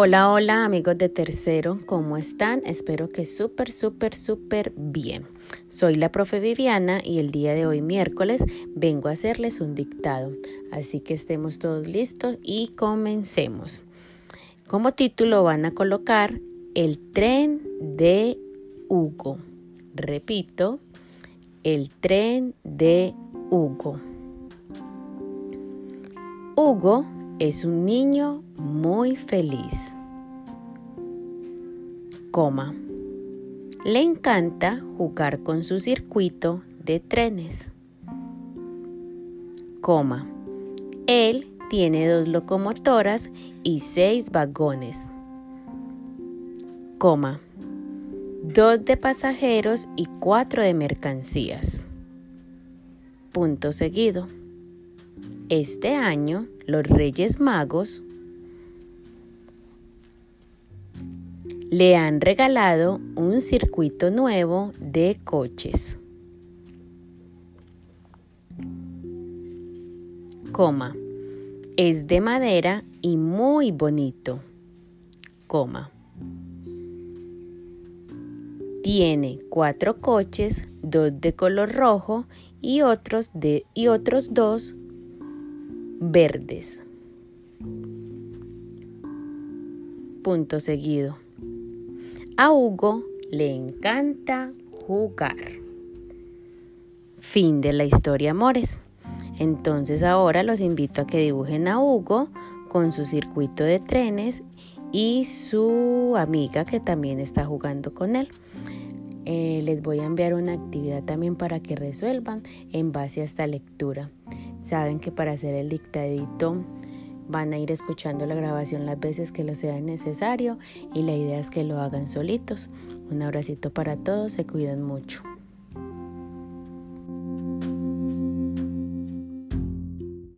Hola, hola amigos de tercero, ¿cómo están? Espero que súper, súper, súper bien. Soy la profe Viviana y el día de hoy miércoles vengo a hacerles un dictado, así que estemos todos listos y comencemos. Como título van a colocar El tren de Hugo. Repito, El tren de Hugo. Hugo es un niño muy feliz. Coma. Le encanta jugar con su circuito de trenes. Coma. Él tiene dos locomotoras y seis vagones. Coma. Dos de pasajeros y cuatro de mercancías. Punto seguido. Este año los Reyes Magos le han regalado un circuito nuevo de coches. Coma. Es de madera y muy bonito. Coma. Tiene cuatro coches, dos de color rojo y otros, de, y otros dos verdes. Punto seguido. A Hugo le encanta jugar. Fin de la historia, amores. Entonces ahora los invito a que dibujen a Hugo con su circuito de trenes y su amiga que también está jugando con él. Eh, les voy a enviar una actividad también para que resuelvan en base a esta lectura. Saben que para hacer el dictadito van a ir escuchando la grabación las veces que lo sea necesario y la idea es que lo hagan solitos. Un abracito para todos, se cuidan mucho.